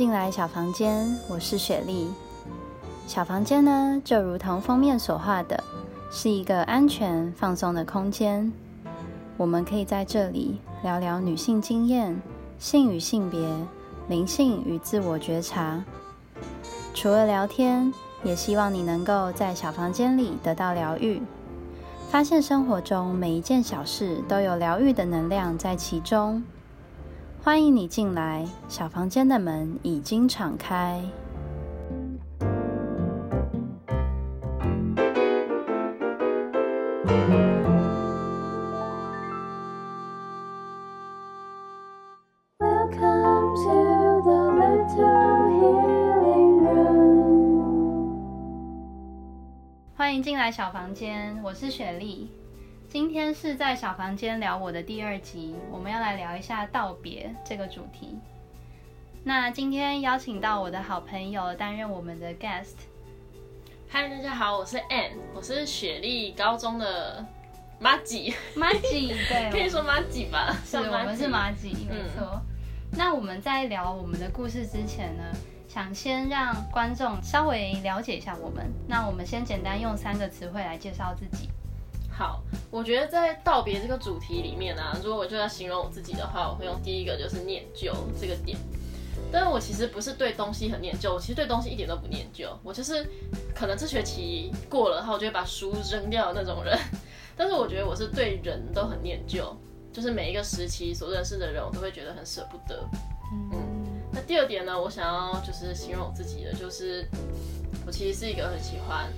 进来小房间，我是雪莉。小房间呢，就如同封面所画的，是一个安全放松的空间。我们可以在这里聊聊女性经验、性与性别、灵性与自我觉察。除了聊天，也希望你能够在小房间里得到疗愈，发现生活中每一件小事都有疗愈的能量在其中。欢迎你进来，小房间的门已经敞开。Welcome to the little healing room。欢迎进来小房间，我是雪莉。今天是在小房间聊我的第二集，我们要来聊一下道别这个主题。那今天邀请到我的好朋友担任我们的 guest。嗨，大家好，我是 Ann，我是雪莉高中的马吉，马吉，对，可以说马吉吧？是，我们是马吉，没错。那我们在聊我们的故事之前呢，想先让观众稍微了解一下我们。那我们先简单用三个词汇来介绍自己。好，我觉得在道别这个主题里面呢，如果我就要形容我自己的话，我会用第一个就是念旧这个点。但是我其实不是对东西很念旧，我其实对东西一点都不念旧。我就是可能这学期过了，然后我就会把书扔掉的那种人。但是我觉得我是对人都很念旧，就是每一个时期所认识的人，我都会觉得很舍不得。嗯，那第二点呢，我想要就是形容我自己的，就是我其实是一个很喜欢。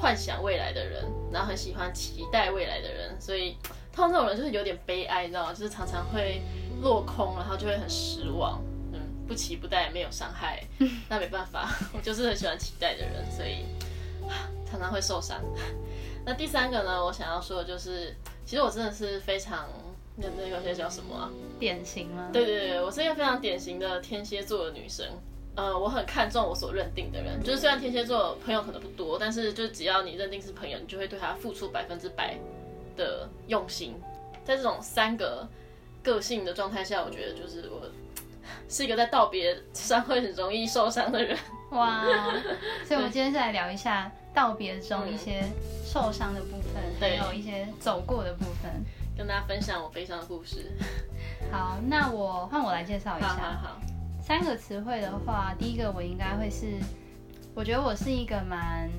幻想未来的人，然后很喜欢期待未来的人，所以通常这种人就是有点悲哀，你知道吗？就是常常会落空，然后就会很失望。嗯，不期不待，没有伤害，那没办法，我就是很喜欢期待的人，所以常常会受伤。那第三个呢，我想要说的就是，其实我真的是非常那那个些叫什么啊？典型吗？对对对，我是一个非常典型的天蝎座的女生。呃，我很看重我所认定的人，就是虽然天蝎座朋友可能不多，但是就是只要你认定是朋友，你就会对他付出百分之百的用心。在这种三个个性的状态下，我觉得就是我是一个在道别上会很容易受伤的人。哇，所以我们今天是来聊一下道别中一些受伤的部分，还有一些走过的部分，跟大家分享我悲伤的故事。好，那我换我来介绍一下。好好。三个词汇的话，第一个我应该会是，我觉得我是一个蛮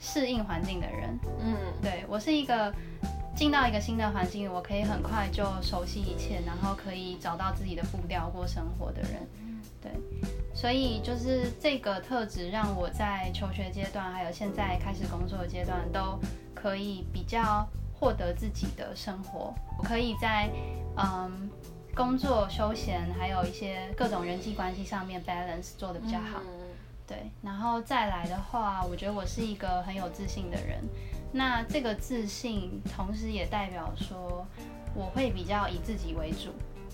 适应环境的人。嗯，对我是一个进到一个新的环境，我可以很快就熟悉一切，然后可以找到自己的步调过生活的人。对，所以就是这个特质让我在求学阶段，还有现在开始工作的阶段，都可以比较获得自己的生活。我可以在嗯。工作、休闲，还有一些各种人际关系上面 balance 做的比较好，对。然后再来的话，我觉得我是一个很有自信的人。那这个自信，同时也代表说，我会比较以自己为主，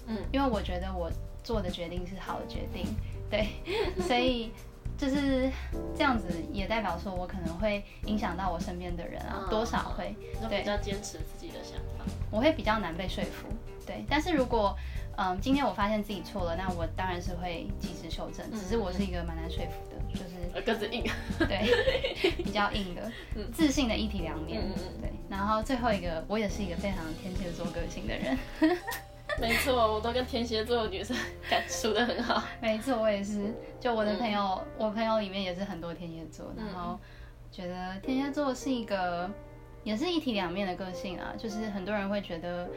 嗯，因为我觉得我做的决定是好的决定，对。所以就是这样子，也代表说我可能会影响到我身边的人啊，多少会，对，比较坚持自己的想法。我会比较难被说服。对，但是如果，嗯，今天我发现自己错了，那我当然是会及时修正。只是我是一个蛮难说服的，就是个子硬，对，比较硬的，自信的一体两面。对，然后最后一个，我也是一个非常天蝎座个性的人。没错，我都跟天蝎座的女生 感处的很好。没错，我也是。就我的朋友，我朋友里面也是很多天蝎座，然后觉得天蝎座是一个也是一体两面的个性啊。就是很多人会觉得。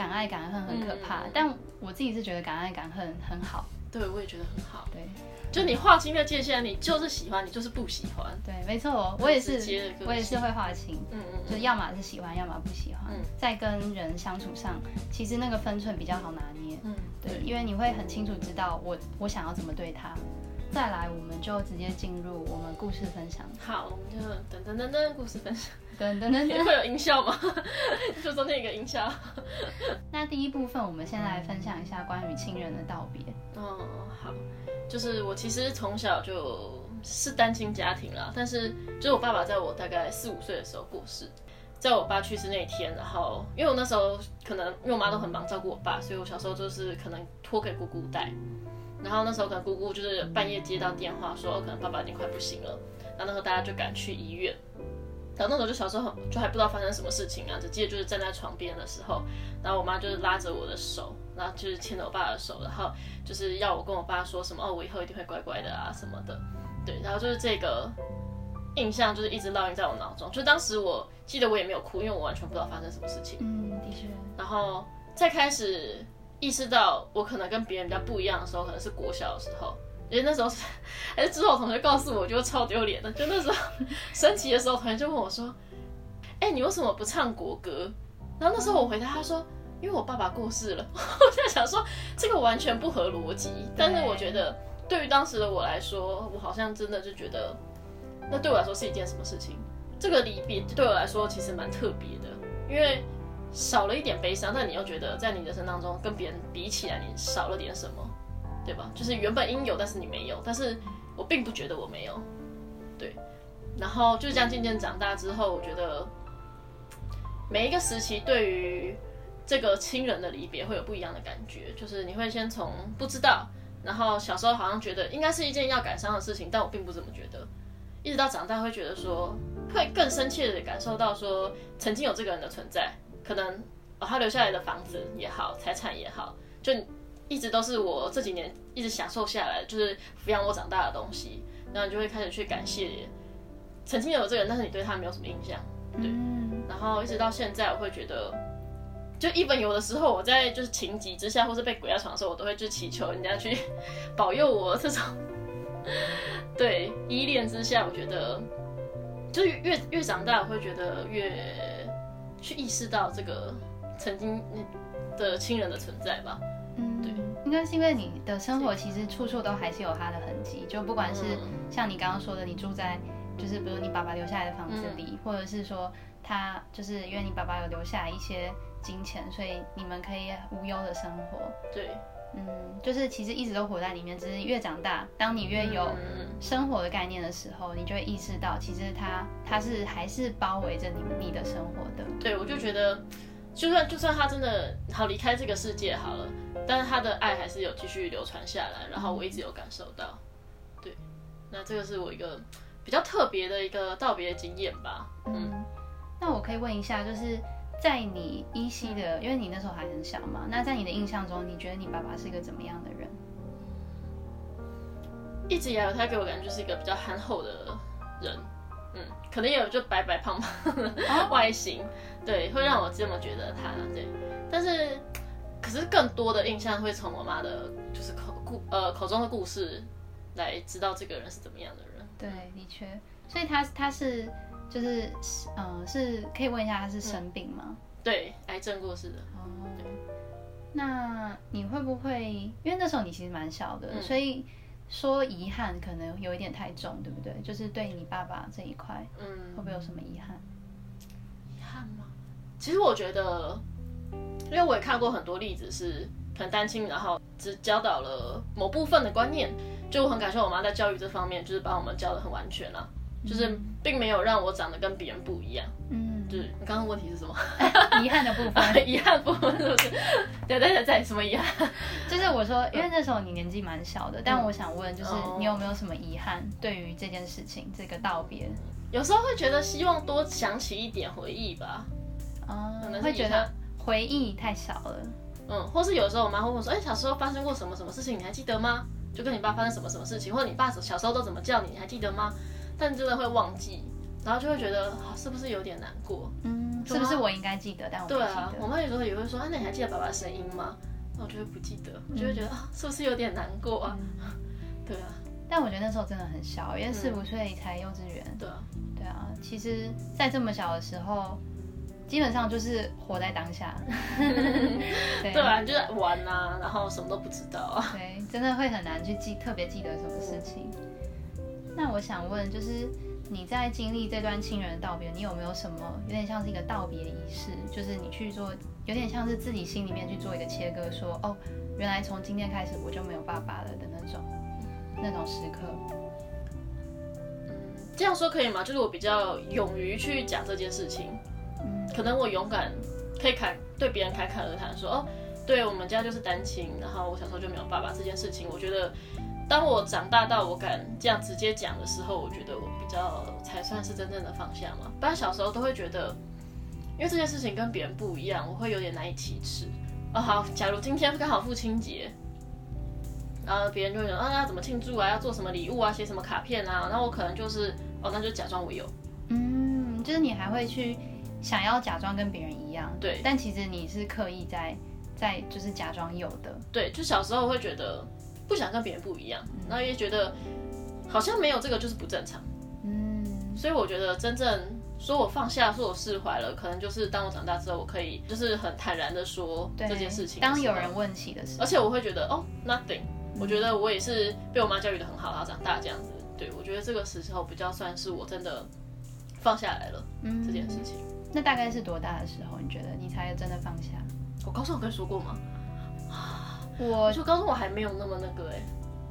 敢爱敢恨很可怕，但我自己是觉得敢爱敢恨很好。对，我也觉得很好。对，就你划清的界限，你就是喜欢，你就是不喜欢。对，没错，我也是，我也是会划清。嗯嗯，就要么是喜欢，要么不喜欢。在跟人相处上，其实那个分寸比较好拿捏。嗯，对，因为你会很清楚知道我我想要怎么对他。再来，我们就直接进入我们故事分享。好，我们就噔噔噔噔故事分享。噔噔噔，会有音效吗？就中间一个音效。那第一部分，我们先来分享一下关于亲人的道别。哦，好，就是我其实从小就是单亲家庭啦，但是就是我爸爸在我大概四五岁的时候过世，在我爸去世那一天，然后因为我那时候可能因为我妈都很忙照顾我爸，所以我小时候就是可能托给姑姑带。然后那时候可能姑姑就是半夜接到电话说，可能爸爸已经快不行了，然后那时候大家就赶去医院。然后那时候就小时候就还不知道发生什么事情啊，只记得就是站在床边的时候，然后我妈就是拉着我的手，然后就是牵着我爸的手，然后就是要我跟我爸说什么哦，我以后一定会乖乖的啊什么的。对，然后就是这个印象就是一直烙印在我脑中。就当时我记得我也没有哭，因为我完全不知道发生什么事情。嗯，的确。然后再开始意识到我可能跟别人比较不一样的时候，可能是国小的时候。因为那时候是还是之后同学告诉我，我觉得超丢脸的。就那时候升旗的时候，同学就问我说：“哎，你为什么不唱国歌？”然后那时候我回答他说：“因为我爸爸过世了。”我在想说这个完全不合逻辑，但是我觉得对于当时的我来说，我好像真的就觉得那对我来说是一件什么事情？这个离别对我来说其实蛮特别的，因为少了一点悲伤，但你又觉得在你人生当中跟别人比起来，你少了点什么。对吧？就是原本应有，但是你没有，但是我并不觉得我没有，对。然后就是这样渐渐长大之后，我觉得每一个时期对于这个亲人的离别会有不一样的感觉。就是你会先从不知道，然后小时候好像觉得应该是一件要感伤的事情，但我并不这么觉得。一直到长大会觉得说，会更深切的感受到说，曾经有这个人的存在，可能哦他留下来的房子也好，财产也好，就。一直都是我这几年一直享受下来，就是抚养我长大的东西，然后你就会开始去感谢曾经有这个人，但是你对他没有什么印象，对。然后一直到现在，我会觉得，就一本有的时候我在就是情急之下，或是被鬼压床的时候，我都会去祈求人家去 保佑我。这种对依恋之下，我觉得就越越长大，我会觉得越去意识到这个曾经的亲人的存在吧。应该是因为你的生活其实处处都还是有他的痕迹，就不管是像你刚刚说的，你住在就是比如你爸爸留下来的房子里，或者是说他就是因为你爸爸有留下一些金钱，所以你们可以无忧的生活。对，嗯，就是其实一直都活在里面，只是越长大，当你越有生活的概念的时候，你就会意识到，其实他他是还是包围着你你的生活的。对，我就觉得。就算就算他真的好离开这个世界好了，但是他的爱还是有继续流传下来，然后我一直有感受到，对，那这个是我一个比较特别的一个道别经验吧。嗯，那我可以问一下，就是在你依稀的，因为你那时候还很小嘛，那在你的印象中，你觉得你爸爸是一个怎么样的人？一直以来他给我感觉就是一个比较憨厚的人。嗯，可能也有就白白胖胖的外形，对，会让我这么觉得他对。但是，可是更多的印象会从我妈的，就是口故呃口中的故事来知道这个人是怎么样的人。对，的确，所以他他是就是嗯，是可以问一下他是生病吗？对，癌症过世的。哦，那你会不会因为那时候你其实蛮小的，所以。说遗憾可能有一点太重，对不对？就是对你爸爸这一块，嗯，会不会有什么遗憾？遗憾吗？其实我觉得，因为我也看过很多例子，是可能单亲，然后只教导了某部分的观念，就很感谢我妈在教育这方面，就是把我们教的很完全了，就是并没有让我长得跟别人不一样，嗯。是你刚刚问题是什么？遗憾的部分，遗憾部分是不是？对对对对，什么遗憾？就是我说，因为那时候你年纪蛮小的，但我想问，就是你有没有什么遗憾？对于这件事情，这个道别，有时候会觉得希望多想起一点回忆吧。哦，会觉得回忆太少了。嗯，或是有时候我妈会问说，哎，小时候发生过什么什么事情，你还记得吗？就跟你爸发生什么什么事情，或者你爸小时候都怎么叫你，你还记得吗？但真的会忘记。然后就会觉得，是不是有点难过？嗯，是不是我应该记得？但我对啊，我妈有时候也会说，啊，那你还记得爸爸的声音吗？那我就会不记得，我就会觉得啊，是不是有点难过啊？对啊，但我觉得那时候真的很小，因为四五岁才幼稚园。对啊，对啊，其实，在这么小的时候，基本上就是活在当下。对啊，就是玩啊，然后什么都不知道啊。对，真的会很难去记，特别记得什么事情。那我想问，就是。你在经历这段亲人的道别，你有没有什么有点像是一个道别仪式？就是你去做，有点像是自己心里面去做一个切割，说哦，原来从今天开始我就没有爸爸了的那种那种时刻。嗯，这样说可以吗？就是我比较勇于去讲这件事情，嗯，可能我勇敢可以侃对别人侃侃而谈，说哦，对我们家就是单亲，然后我小时候就没有爸爸这件事情，我觉得当我长大到我敢这样直接讲的时候，我觉得我比较才算是真正的放下嘛。不然小时候都会觉得，因为这件事情跟别人不一样，我会有点难以启齿。哦，好，假如今天刚好父亲节，然后别人就会说啊，要怎么庆祝啊，要做什么礼物啊，写什么卡片啊，那我可能就是哦，那就假装我有，嗯，就是你还会去想要假装跟别人一样，对，但其实你是刻意在在就是假装有的，对，就小时候会觉得不想跟别人不一样，然后也觉得好像没有这个就是不正常，嗯，所以我觉得真正。说我放下，说我释怀了，可能就是当我长大之后，我可以就是很坦然的说这件事情。当有人问起的时候，而且我会觉得哦，nothing。我觉得我也是被我妈教育的很好，然后长大这样子。对我觉得这个时候比较算是我真的放下来了嗯这件事情。那大概是多大的时候？你觉得你才真的放下？我高中有跟你说过吗？我就高中我还没有那么那个哎。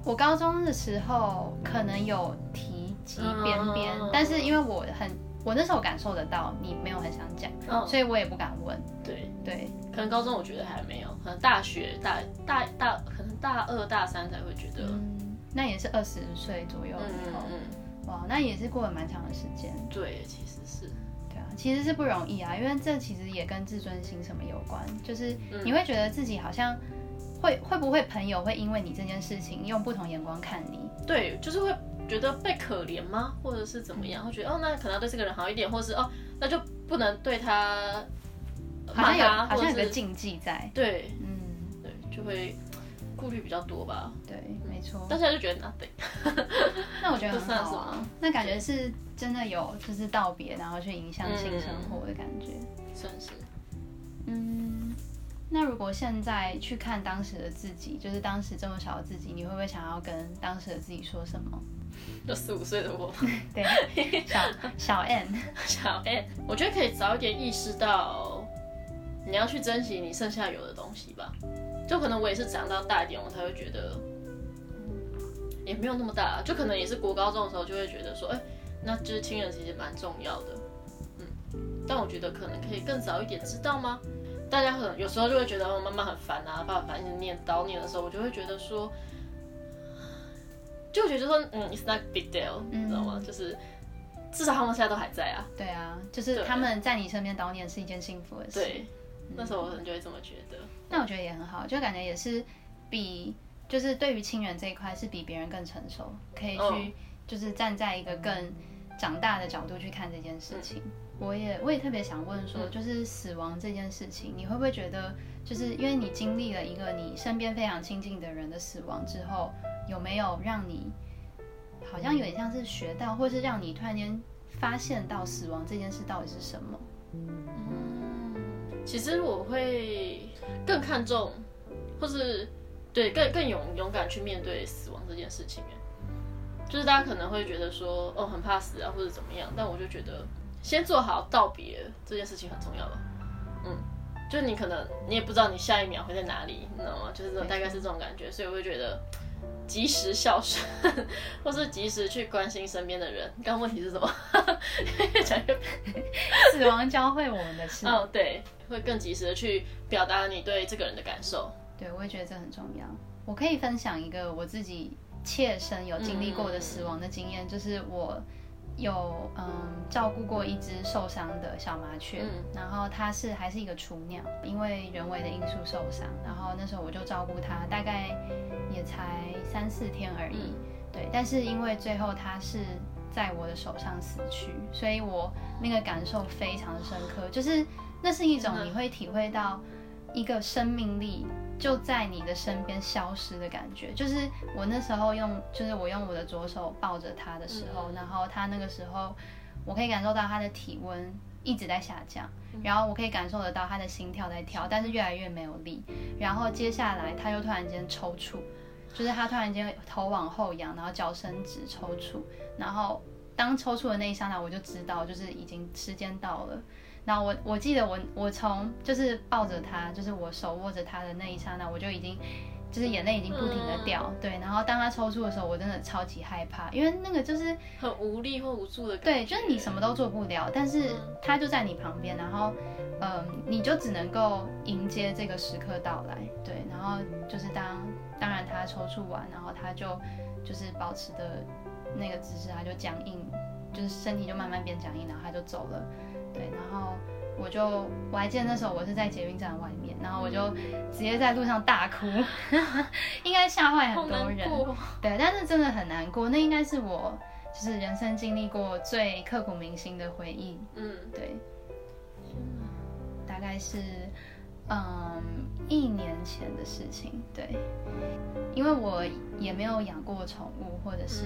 我高中的时候可能有提及边边，但是因为我很。我那时候感受得到你没有很想讲，所以我也不敢问。对对，可能高中我觉得还没有，可能大学大大大，可能大二大三才会觉得。嗯，那也是二十岁左右以后。嗯哇，那也是过了蛮长的时间。对，其实是。其实是不容易啊，因为这其实也跟自尊心什么有关，就是你会觉得自己好像会会不会朋友会因为你这件事情用不同眼光看你？对，就是会。觉得被可怜吗？或者是怎么样？会觉得哦，那可能要对这个人好一点，或是哦，那就不能对他好像有好像有个禁忌在。对，嗯，对，就会顾虑比较多吧。对，没错。但是他就觉得 nothing。那我觉得很好啊。那感觉是真的有，就是道别，然后去影响性生活的感觉。算是。嗯，那如果现在去看当时的自己，就是当时这么小的自己，你会不会想要跟当时的自己说什么？就四五岁的我，对，小小 N，小 N，我觉得可以早一点意识到，你要去珍惜你剩下有的东西吧。就可能我也是长到大一点，我才会觉得，也没有那么大，就可能也是国高中的时候就会觉得说，哎，那就是亲人其实蛮重要的，嗯。但我觉得可能可以更早一点知道吗？大家可能有时候就会觉得哦，妈妈很烦啊，爸爸烦，一直念叨念的时候，我就会觉得说。就觉得说，嗯，it's not big deal，你知道吗？就是至少他们现在都还在啊。对啊，就是他们在你身边叨念是一件幸福的事。对，那时候我可能就会这么觉得。那我觉得也很好，就感觉也是比就是对于亲人这一块是比别人更成熟，可以去就是站在一个更长大的角度去看这件事情。我也我也特别想问说，就是死亡这件事情，你会不会觉得，就是因为你经历了一个你身边非常亲近的人的死亡之后？有没有让你好像有点像是学到，或是让你突然间发现到死亡这件事到底是什么？嗯，其实我会更看重，或是对更更勇勇敢去面对死亡这件事情。就是大家可能会觉得说，哦，很怕死啊，或者怎么样，但我就觉得先做好道别这件事情很重要吧。嗯，就你可能你也不知道你下一秒会在哪里，你知道吗？就是大概是这种感觉，所以我会觉得。及时孝顺，或是及时去关心身边的人。刚刚问题是什么？讲 死亡教会我们的事。哦，对，会更及时的去表达你对这个人的感受。对，我也觉得这很重要。我可以分享一个我自己切身有经历过的死亡的经验，就是我。有嗯照顾过一只受伤的小麻雀，然后它是还是一个雏鸟，因为人为的因素受伤，然后那时候我就照顾它，大概也才三四天而已，对，但是因为最后它是在我的手上死去，所以我那个感受非常深刻，就是那是一种你会体会到一个生命力。就在你的身边消失的感觉，就是我那时候用，就是我用我的左手抱着他的时候，然后他那个时候，我可以感受到他的体温一直在下降，然后我可以感受得到他的心跳在跳，但是越来越没有力，然后接下来他又突然间抽搐，就是他突然间头往后仰，然后脚伸直抽搐，然后当抽搐的那一刹那，我就知道就是已经时间到了。然后我我记得我我从就是抱着他，就是我手握着他的那一刹那，我就已经就是眼泪已经不停的掉，对，然后当他抽搐的时候，我真的超级害怕，因为那个就是很无力或无助的感觉，对，就是你什么都做不了，但是他就在你旁边，然后，嗯，你就只能够迎接这个时刻到来，对，然后就是当当然他抽搐完，然后他就就是保持的那个姿势，他就僵硬，就是身体就慢慢变僵硬，然后他就走了，对，然后。我就我还记得那时候我是在捷运站外面，然后我就直接在路上大哭，应该吓坏很多人。对，但是真的很难过，那应该是我就是人生经历过最刻骨铭心的回忆。嗯，对。大概是嗯一年前的事情。对，因为我也没有养过宠物，或者是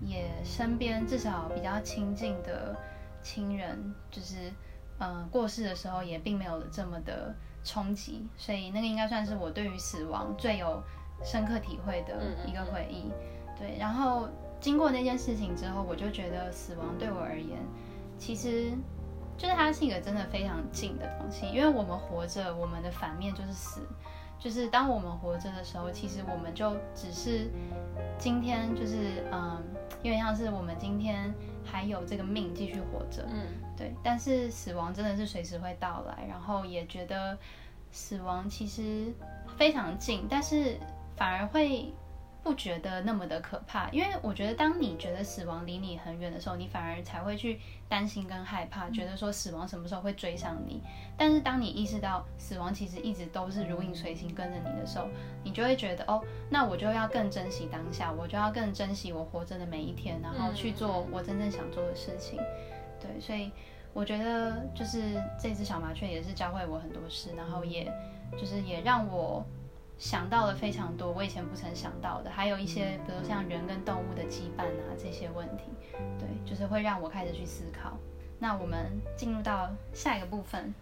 也身边至少比较亲近的亲人就是。嗯，过世的时候也并没有这么的冲击，所以那个应该算是我对于死亡最有深刻体会的一个回忆。对，然后经过那件事情之后，我就觉得死亡对我而言，其实就是它是一个真的非常近的东西，因为我们活着，我们的反面就是死。就是当我们活着的时候，其实我们就只是今天，就是嗯，有点像是我们今天还有这个命继续活着，嗯，对。但是死亡真的是随时会到来，然后也觉得死亡其实非常近，但是反而会。不觉得那么的可怕，因为我觉得当你觉得死亡离你很远的时候，你反而才会去担心跟害怕，觉得说死亡什么时候会追上你。但是当你意识到死亡其实一直都是如影随形跟着你的时候，你就会觉得哦，那我就要更珍惜当下，我就要更珍惜我活着的每一天，然后去做我真正想做的事情。对，所以我觉得就是这只小麻雀也是教会我很多事，然后也就是也让我。想到了非常多我以前不曾想到的，还有一些比如像人跟动物的羁绊啊这些问题，对，就是会让我开始去思考。那我们进入到下一个部分，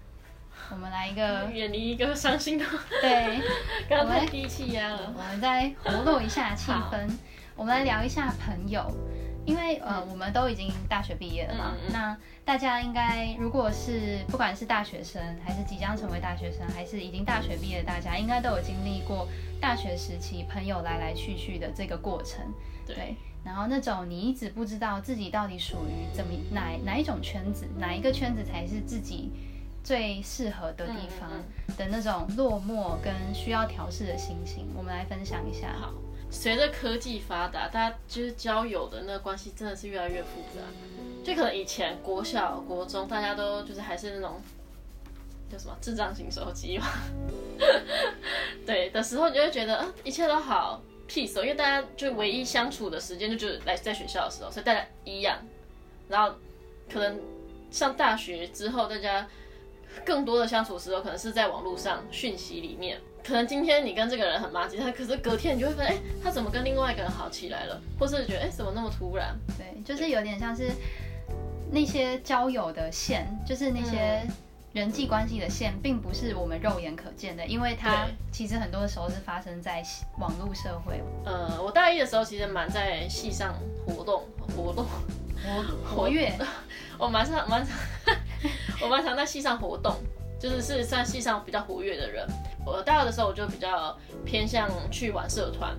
我们来一个 远离一个伤心的，对，刚才低气压了，我们再活络一下气氛，我们来聊一下朋友。因为呃，我们都已经大学毕业了嘛，那大家应该如果是不管是大学生，还是即将成为大学生，还是已经大学毕业的大家，应该都有经历过大学时期朋友来来去去的这个过程。对，然后那种你一直不知道自己到底属于怎么哪哪一种圈子，哪一个圈子才是自己最适合的地方的那种落寞跟需要调试的心情，我们来分享一下。好。随着科技发达，大家就是交友的那个关系真的是越来越复杂。就可能以前国小、国中，大家都就是还是那种叫什么智障型手机嘛，对的时候，你就会觉得啊，一切都好 peace，因为大家就唯一相处的时间就就是来在学校的时候，所以大家一样。然后可能上大学之后，大家更多的相处时候，可能是在网络上讯息里面。可能今天你跟这个人很麻吉，但可是隔天你就会发现，哎，他怎么跟另外一个人好起来了？或是觉得，哎，怎么那么突然？对，就是有点像是那些交友的线，就是那些人际关系的线，并不是我们肉眼可见的，因为它其实很多的时候是发生在网络社会。呃，我大一的时候其实蛮在系上活动，活动，活活跃，我蛮上蛮常，我蛮常在系上活动。就是是在系上比较活跃的人，我大二的时候我就比较偏向去玩社团，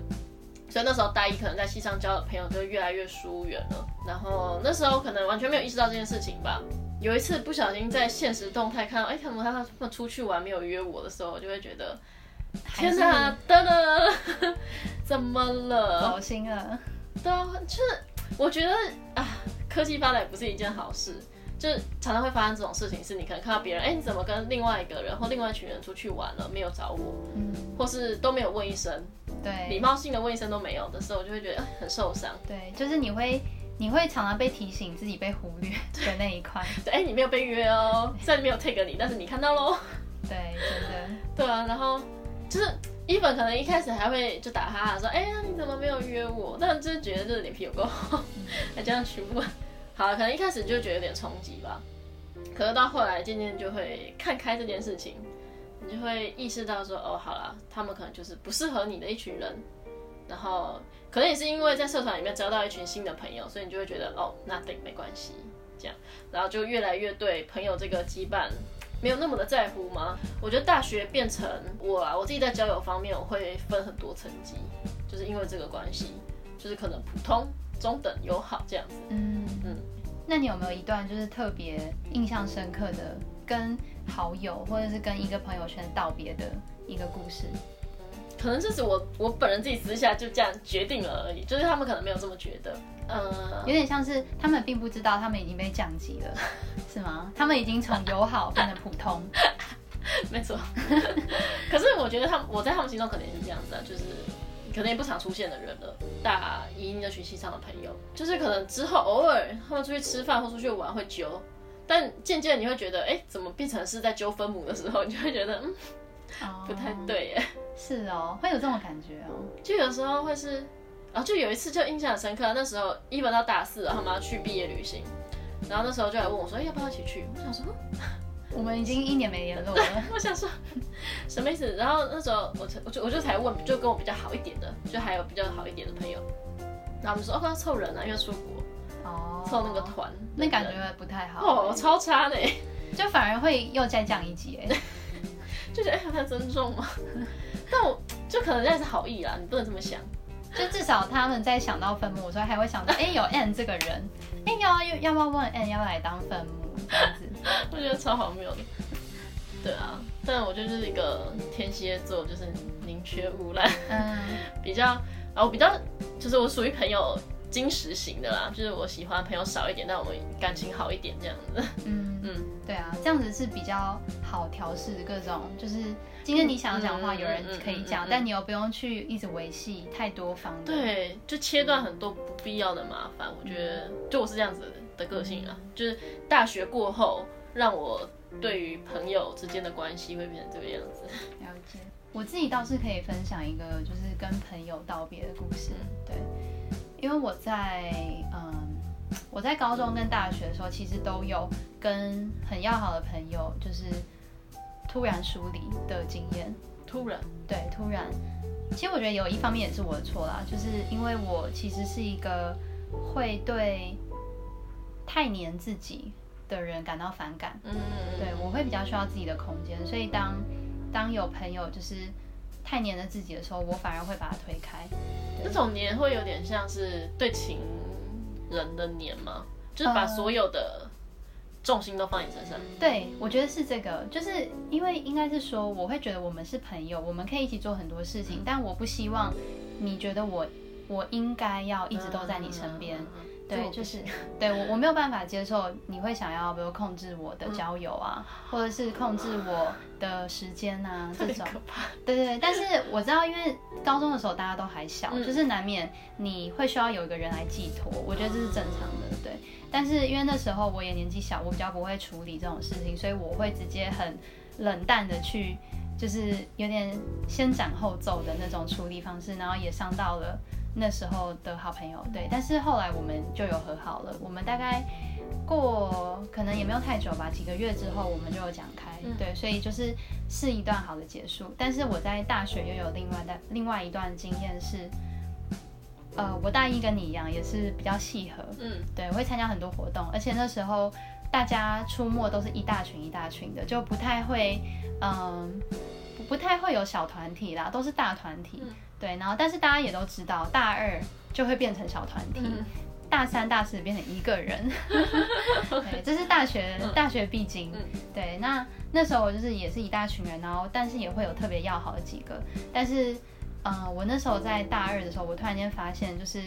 所以那时候大一可能在系上交的朋友就越来越疏远了。然后那时候可能完全没有意识到这件事情吧。有一次不小心在现实动态看到，哎，他们他们出去玩没有约我的时候，我就会觉得，天哪，噔噔，怎么了？好心啊。对啊，就是我觉得啊，科技发展也不是一件好事。就是常常会发生这种事情，是你可能看到别人，哎，你怎么跟另外一个人或另外一群人出去玩了，没有找我，嗯，或是都没有问一声，对，礼貌性的问一声都没有的时候，我就会觉得很受伤。对，就是你会你会常常被提醒自己被忽略的那一块。对，哎，你没有被约哦，虽然没有 take 你，但是你看到喽。对，真的。对啊，然后就是一本可能一开始还会就打哈哈说，哎呀，你怎么没有约我？但就是觉得这脸皮有够厚，还这样去问。好，可能一开始就觉得有点冲击吧，可是到后来渐渐就会看开这件事情，你就会意识到说，哦，好了，他们可能就是不适合你的一群人，然后可能也是因为在社团里面交到一群新的朋友，所以你就会觉得，哦，，nothing，没关系，这样，然后就越来越对朋友这个羁绊没有那么的在乎吗？我觉得大学变成我啊，我自己在交友方面我会分很多层级，就是因为这个关系，就是可能普通、中等、友好这样子。嗯嗯。那你有没有一段就是特别印象深刻的跟好友或者是跟一个朋友圈道别的一个故事？可能就是我我本人自己私下就这样决定了而已，就是他们可能没有这么觉得。呃，有点像是他们并不知道他们已经被降级了，是吗？他们已经从友好变得普通，没错。可是我觉得他们，我在他们心中可能也是这样子啊，就是可能也不常出现的人了。大一那群系上的朋友，就是可能之后偶尔他们出去吃饭或出去玩会揪，但渐渐你会觉得，哎，怎么变成是在揪分母的时候，你就会觉得，嗯，不太对耶。是哦，会有这种感觉哦，就有时候会是。然后就有一次就印象很深刻，那时候一本到大四，他们要去毕业旅行，然后那时候就来问我说，哎，要不要一起去？我想说，我们已经一年没联络了。我想说，什么意思？然后那时候我才我就我就才问，就跟我比较好一点的，就还有比较好一点的朋友，然后我们说，哦，要凑人啊，因为出国，哦，凑那个团，那感觉不太好，哦，超差的，就反而会又再降一级，哎，就觉得哎，他尊重嘛。但我就可能那是好意啦，你不能这么想。就至少他们在想到分母，所以还会想到，哎，有 N 这个人，哎，要要要不要问 N 要不要来当分母这样子？我觉得超好谬的。对啊，但我就是一个天蝎座，就是宁缺毋滥，嗯，比较，啊，我比较，就是我属于朋友金石型的啦，就是我喜欢朋友少一点，但我们感情好一点这样子。嗯嗯，对啊，这样子是比较好调试各种，就是。今天你想讲话，有人可以讲，但你又不用去一直维系太多方的。对，就切断很多不必要的麻烦。我觉得，就我是这样子的个性啊。就是大学过后，让我对于朋友之间的关系会变成这个样子。了解。我自己倒是可以分享一个，就是跟朋友道别的故事。对，因为我在嗯，我在高中跟大学的时候，其实都有跟很要好的朋友，就是。突然疏离的经验，突然对突然，其实我觉得有一方面也是我的错啦，就是因为我其实是一个会对太黏自己的人感到反感，嗯嗯对我会比较需要自己的空间，所以当当有朋友就是太黏着自己的时候，我反而会把他推开。这种黏会有点像是对情人的黏吗？就是把所有的。重心都放你身上，对我觉得是这个，就是因为应该是说，我会觉得我们是朋友，我们可以一起做很多事情，但我不希望你觉得我我应该要一直都在你身边。对，就是 对我我没有办法接受你会想要比如控制我的交友啊，或者是控制我的时间啊 这种。对对对，但是我知道，因为高中的时候大家都还小，就是难免你会需要有一个人来寄托，我觉得这是正常的。对，但是因为那时候我也年纪小，我比较不会处理这种事情，所以我会直接很冷淡的去，就是有点先斩后奏的那种处理方式，然后也伤到了。那时候的好朋友，对，但是后来我们就有和好了。我们大概过可能也没有太久吧，几个月之后我们就有讲开，对，所以就是是一段好的结束。但是我在大学又有另外的另外一段经验是，呃，我大一跟你一样，也是比较契合，嗯，对，会参加很多活动，而且那时候大家出没都是一大群一大群的，就不太会，嗯，不太会有小团体啦，都是大团体。对，然后但是大家也都知道，大二就会变成小团体，大三、大四变成一个人。对，这是大学大学必经。对，那那时候我就是也是一大群人，然后但是也会有特别要好的几个。但是，嗯，我那时候在大二的时候，我突然间发现，就是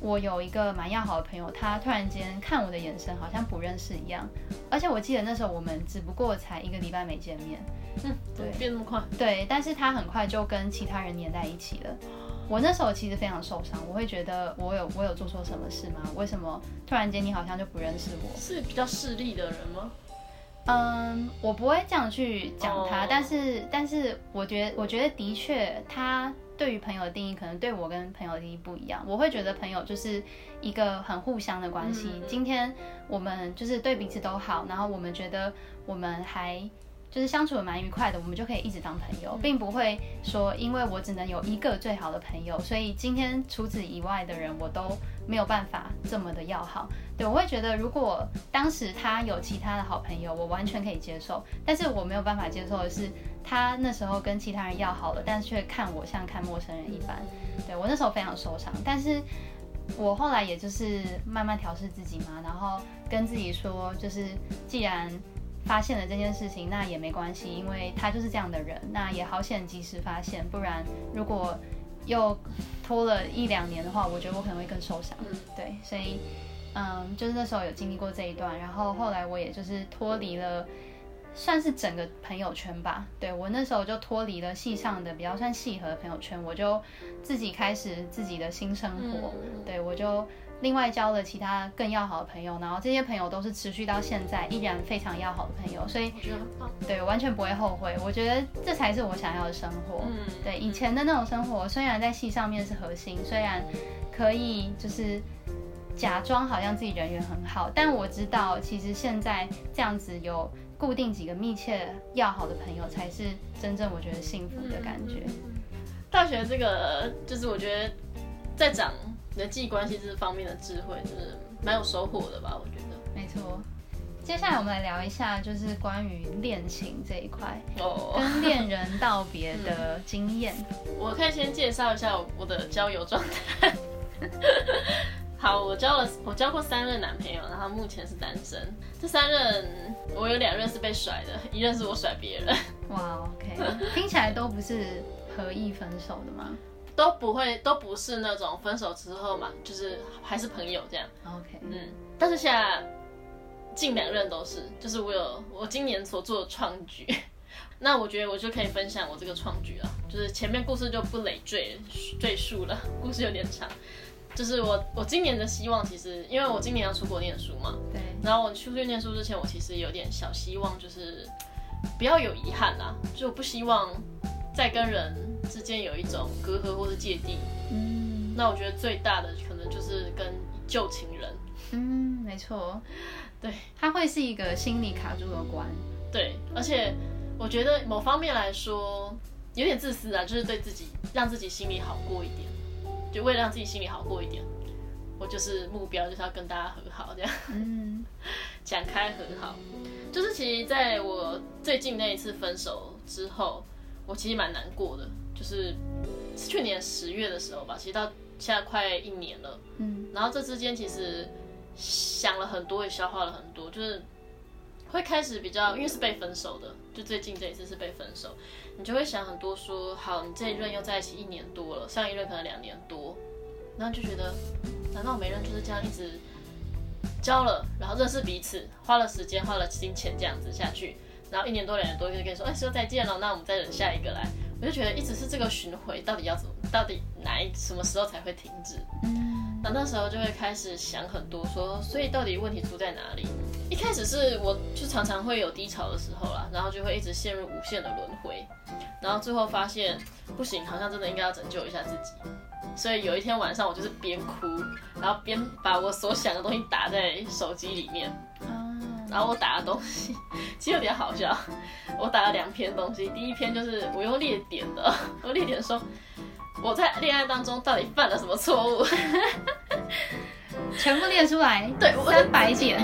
我有一个蛮要好的朋友，他突然间看我的眼神好像不认识一样。而且我记得那时候我们只不过才一个礼拜没见面。嗯，对，变那么快，对，但是他很快就跟其他人黏在一起了。我那时候其实非常受伤，我会觉得我有我有做错什么事吗？为什么突然间你好像就不认识我？是比较势利的人吗？嗯，我不会这样去讲他，但是但是我觉得我觉得的确，他对于朋友的定义可能对我跟朋友的定义不一样。我会觉得朋友就是一个很互相的关系。今天我们就是对彼此都好，然后我们觉得我们还。就是相处的蛮愉快的，我们就可以一直当朋友，并不会说因为我只能有一个最好的朋友，所以今天除此以外的人我都没有办法这么的要好。对，我会觉得如果当时他有其他的好朋友，我完全可以接受，但是我没有办法接受的是他那时候跟其他人要好了，但是却看我像看陌生人一般。对我那时候非常受伤，但是。我后来也就是慢慢调试自己嘛，然后跟自己说，就是既然发现了这件事情，那也没关系，因为他就是这样的人，那也好险及时发现，不然如果又拖了一两年的话，我觉得我可能会更受伤。对，所以嗯，就是那时候有经历过这一段，然后后来我也就是脱离了。算是整个朋友圈吧，对我那时候就脱离了戏上的比较算系合的朋友圈，我就自己开始自己的新生活。对我就另外交了其他更要好的朋友，然后这些朋友都是持续到现在依然非常要好的朋友，所以对完全不会后悔。我觉得这才是我想要的生活。嗯，对以前的那种生活，虽然在戏上面是核心，虽然可以就是假装好像自己人缘很好，但我知道其实现在这样子有。固定几个密切要好的朋友，才是真正我觉得幸福的感觉。大学这个，就是我觉得在长人际关系这方面的智慧，就是蛮有收获的吧？我觉得。没错。接下来我们来聊一下，就是关于恋情这一块，哦，跟恋人道别的 经验。我可以先介绍一下我的交友状态。好，我交了，我交过三任男朋友，然后目前是单身。这三任，我有两任是被甩的，一任是我甩别人。哇，OK，听起来都不是合意分手的吗？都不会，都不是那种分手之后嘛，就是还是朋友这样。OK，嗯，但是现在近两任都是，就是我有我今年所做的创举。那我觉得我就可以分享我这个创举了，就是前面故事就不累赘赘述了，故事有点长。就是我，我今年的希望其实，因为我今年要出国念书嘛，对。然后我出去念书之前，我其实有点小希望，就是不要有遗憾啦，就不希望再跟人之间有一种隔阂或是芥蒂。嗯。那我觉得最大的可能就是跟旧情人。嗯，没错。对，它会是一个心理卡住的关。对，而且我觉得某方面来说有点自私啊，就是对自己让自己心里好过一点。就为了让自己心里好过一点，我就是目标就是要跟大家和好，这样，嗯，讲开和好，就是其实在我最近那一次分手之后，我其实蛮难过的，就是去年十月的时候吧，其实到现在快一年了，嗯，然后这之间其实想了很多，也消化了很多，就是会开始比较，因为是被分手的，就最近这一次是被分手。你就会想很多，说好，你这一任又在一起一年多了，上一任可能两年多，然后就觉得，难道每任就是这样一直交了，然后认识彼此，花了时间，花了金钱这样子下去，然后一年多两年多就跟你说，哎，说再见了，那我们再等下一个来，我就觉得一直是这个巡回，到底要怎么，到底哪一什么时候才会停止？嗯，那那时候就会开始想很多，说，所以到底问题出在哪里？一开始是我就常常会有低潮的时候啦，然后就会一直陷入无限的轮回，然后最后发现不行，好像真的应该要拯救一下自己。所以有一天晚上，我就是边哭，然后边把我所想的东西打在手机里面。然后我打的东西其实有点好笑，我打了两篇东西，第一篇就是我用列点的，我列点说我在恋爱当中到底犯了什么错误。全部列出来，对，三百点，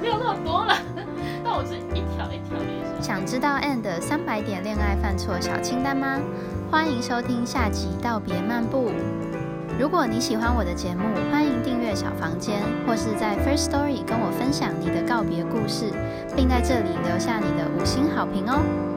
没有那么多了。但我是一条一条列下。想知道 And 的三百点恋爱犯错小清单吗？欢迎收听下集道别漫步。如果你喜欢我的节目，欢迎订阅小房间，或是在 First Story 跟我分享你的告别故事，并在这里留下你的五星好评哦。